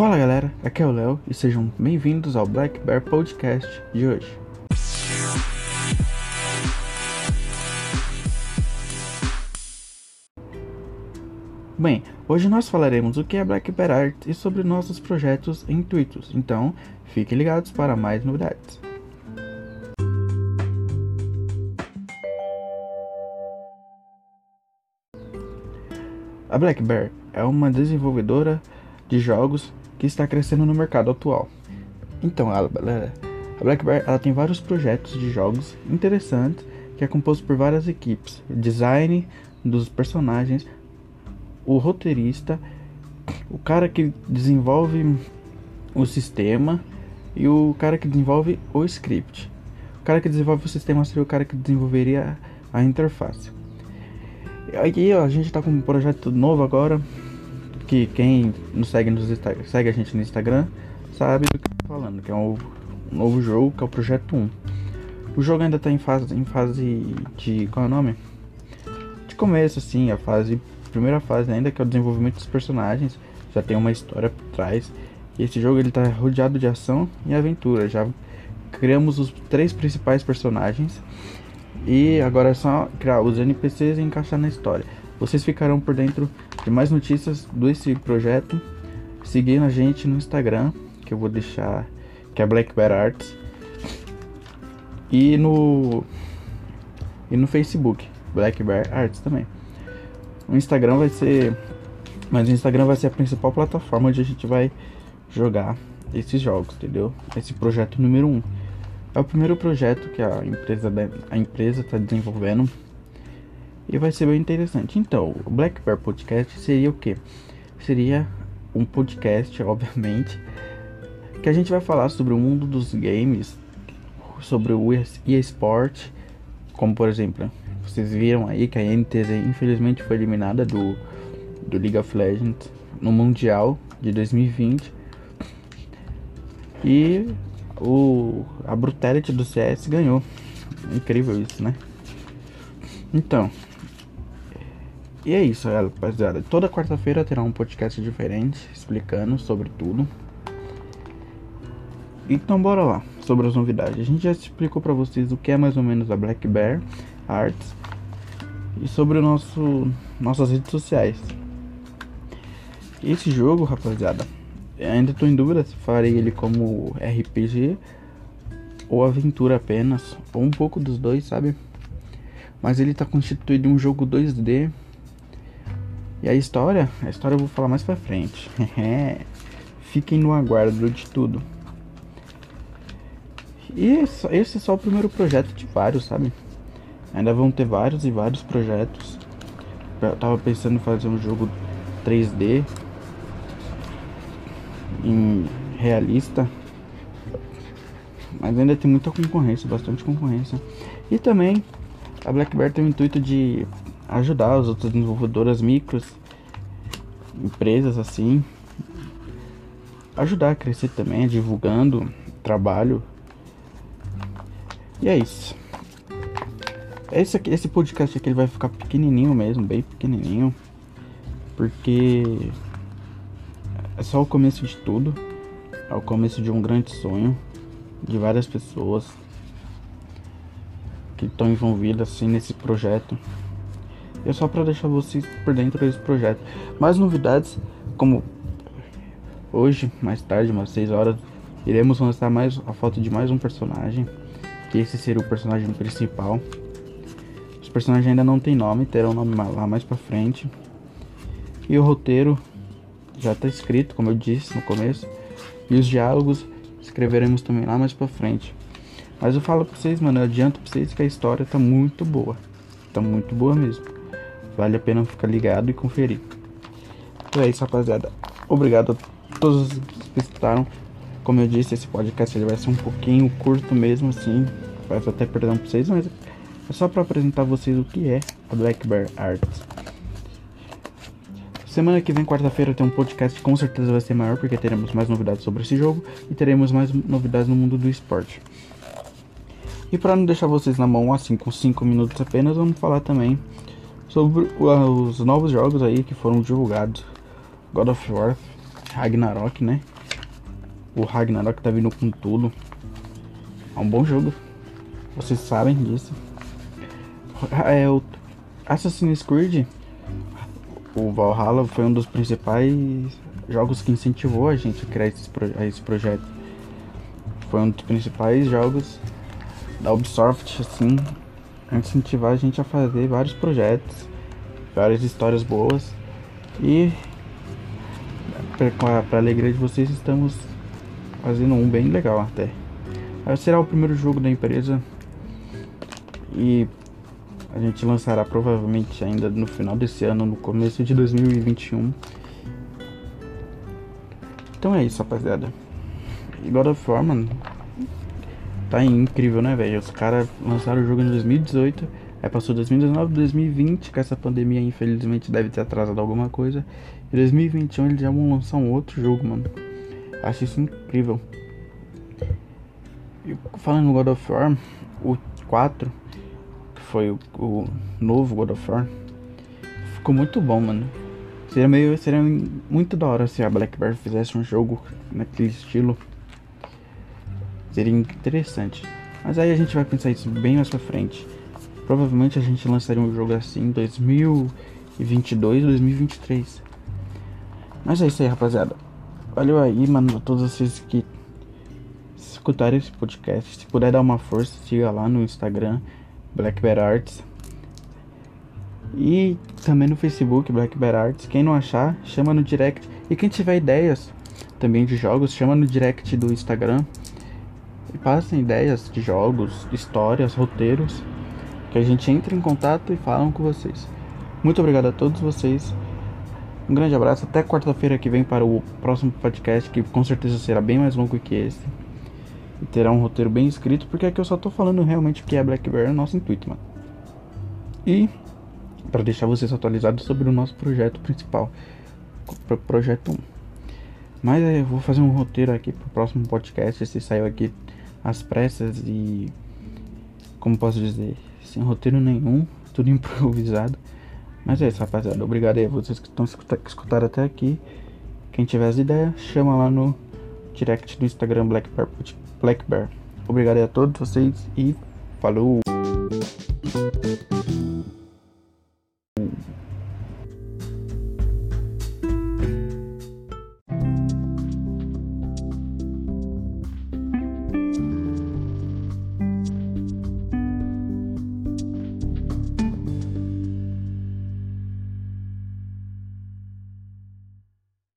Fala galera, aqui é o Léo e sejam bem-vindos ao Black Bear Podcast de hoje. Bem, hoje nós falaremos o que é Black Bear Art e sobre nossos projetos e intuitos, então fiquem ligados para mais novidades. A Black Bear é uma desenvolvedora de jogos que está crescendo no mercado atual. Então, a, a Black Bear ela tem vários projetos de jogos interessantes que é composto por várias equipes, design dos personagens, o roteirista, o cara que desenvolve o sistema e o cara que desenvolve o script. O cara que desenvolve o sistema seria o cara que desenvolveria a interface. Aí a gente está com um projeto novo agora, que quem nos segue, nos segue a gente no Instagram sabe do que eu tô falando, que é um, um novo jogo, que é o Projeto 1. O jogo ainda está em fase, em fase de. qual é o nome? De começo, assim, a fase. Primeira fase ainda, que é o desenvolvimento dos personagens. Já tem uma história por trás. E esse jogo ele tá rodeado de ação e aventura. Já criamos os três principais personagens. E agora é só criar os NPCs e encaixar na história. Vocês ficarão por dentro de mais notícias desse projeto. Seguindo a gente no Instagram, que eu vou deixar, que é Black Bear Arts. E no e no Facebook, Black Bear Arts também. O Instagram vai ser mas o Instagram vai ser a principal plataforma onde a gente vai jogar esses jogos, entendeu? Esse projeto número 1. Um. É o primeiro projeto que a empresa a empresa está desenvolvendo e vai ser bem interessante. Então, o Black Bear Podcast seria o que? Seria um podcast, obviamente, que a gente vai falar sobre o mundo dos games, sobre o eSport, como por exemplo, vocês viram aí que a NTZ infelizmente foi eliminada do, do League of Legends no Mundial de 2020. E o, a Brutality do CS ganhou. Incrível isso, né? Então, e é isso, rapaziada. Toda quarta-feira terá um podcast diferente, explicando sobre tudo. Então bora lá, sobre as novidades. A gente já explicou para vocês o que é mais ou menos a Black Bear Arts e sobre o nosso nossas redes sociais. Esse jogo, rapaziada, ainda tô em dúvida se farei ele como RPG ou aventura apenas, ou um pouco dos dois, sabe? Mas ele tá constituído de um jogo 2D e a história, a história eu vou falar mais pra frente. Fiquem no aguardo de tudo. E esse é só o primeiro projeto de vários, sabe? Ainda vão ter vários e vários projetos. Eu tava pensando em fazer um jogo 3D em realista. Mas ainda tem muita concorrência, bastante concorrência. E também a Black Bear tem o intuito de ajudar as outras desenvolvedoras micros, empresas assim, ajudar a crescer também, divulgando trabalho. E é isso. Esse, aqui, esse podcast aqui ele vai ficar pequenininho mesmo, bem pequenininho, porque é só o começo de tudo, é o começo de um grande sonho de várias pessoas que estão envolvidas assim nesse projeto. É só para deixar vocês por dentro desse projeto. Mais novidades, como hoje, mais tarde, umas 6 horas, iremos lançar mais a foto de mais um personagem. Que esse seria o personagem principal. Os personagens ainda não tem nome, terão nome lá mais pra frente. E o roteiro já tá escrito, como eu disse no começo. E os diálogos escreveremos também lá mais pra frente. Mas eu falo pra vocês, mano, eu adianto pra vocês que a história tá muito boa. Tá muito boa mesmo. Vale a pena ficar ligado e conferir. Então é isso, rapaziada. Obrigado a todos que escutaram. Como eu disse, esse podcast ele vai ser um pouquinho curto mesmo assim. Peço até perdão pra vocês, mas é só para apresentar vocês o que é a Black Bear Arts. Semana que vem, quarta-feira, tem um podcast com certeza vai ser maior, porque teremos mais novidades sobre esse jogo e teremos mais novidades no mundo do esporte. E para não deixar vocês na mão assim com 5 minutos apenas, vamos falar também sobre os novos jogos aí que foram divulgados. God of War Ragnarok, né? O Ragnarok tá vindo com tudo. É um bom jogo. Vocês sabem disso. É o Assassin's Creed. O Valhalla foi um dos principais jogos que incentivou a gente a criar esse, esse projeto. Foi um dos principais jogos da Ubisoft, assim, incentivar a gente a fazer vários projetos, várias histórias boas. E para alegria de vocês estamos fazendo um bem legal até. Será o primeiro jogo da empresa e a gente lançará provavelmente ainda no final desse ano, no começo de 2021. Então é isso, rapaziada. Of War, mano, tá incrível, né, velho? Os caras lançaram o jogo em 2018, aí passou 2019, 2020, com essa pandemia, infelizmente, deve ter atrasado alguma coisa. E 2021 eles já vão lançar um outro jogo, mano. Acho isso incrível. E falando no God of War, o 4, que foi o, o novo God of War, ficou muito bom, mano. Seria meio. Seria muito da hora se a Black Bear fizesse um jogo naquele estilo. Seria interessante. Mas aí a gente vai pensar isso bem mais pra frente. Provavelmente a gente lançaria um jogo assim em 2022, 2023. Mas é isso aí, rapaziada. Valeu aí, mano, a todos vocês que escutarem esse podcast. Se puder dar uma força, siga lá no Instagram, Black Bear Arts. E também no Facebook, Black Bear Arts. Quem não achar, chama no direct. E quem tiver ideias também de jogos, chama no direct do Instagram. E passem ideias de jogos, histórias, roteiros. Que a gente entre em contato e falam com vocês. Muito obrigado a todos vocês. Um grande abraço. Até quarta-feira que vem para o próximo podcast, que com certeza será bem mais longo que esse. E terá um roteiro bem escrito, porque aqui eu só tô falando realmente o que é Black Bear, é o nosso intuito, mano. E para deixar vocês atualizados sobre o nosso projeto principal, pro projeto 1. Mas eu vou fazer um roteiro aqui pro próximo podcast, esse saiu aqui às pressas e como posso dizer, sem roteiro nenhum, tudo improvisado. Mas é isso, rapaziada. Obrigado aí a vocês que estão escutando até aqui. Quem tiver as ideias, chama lá no direct do Instagram Black Bear. Black Bear. Obrigado aí a todos vocês e falou!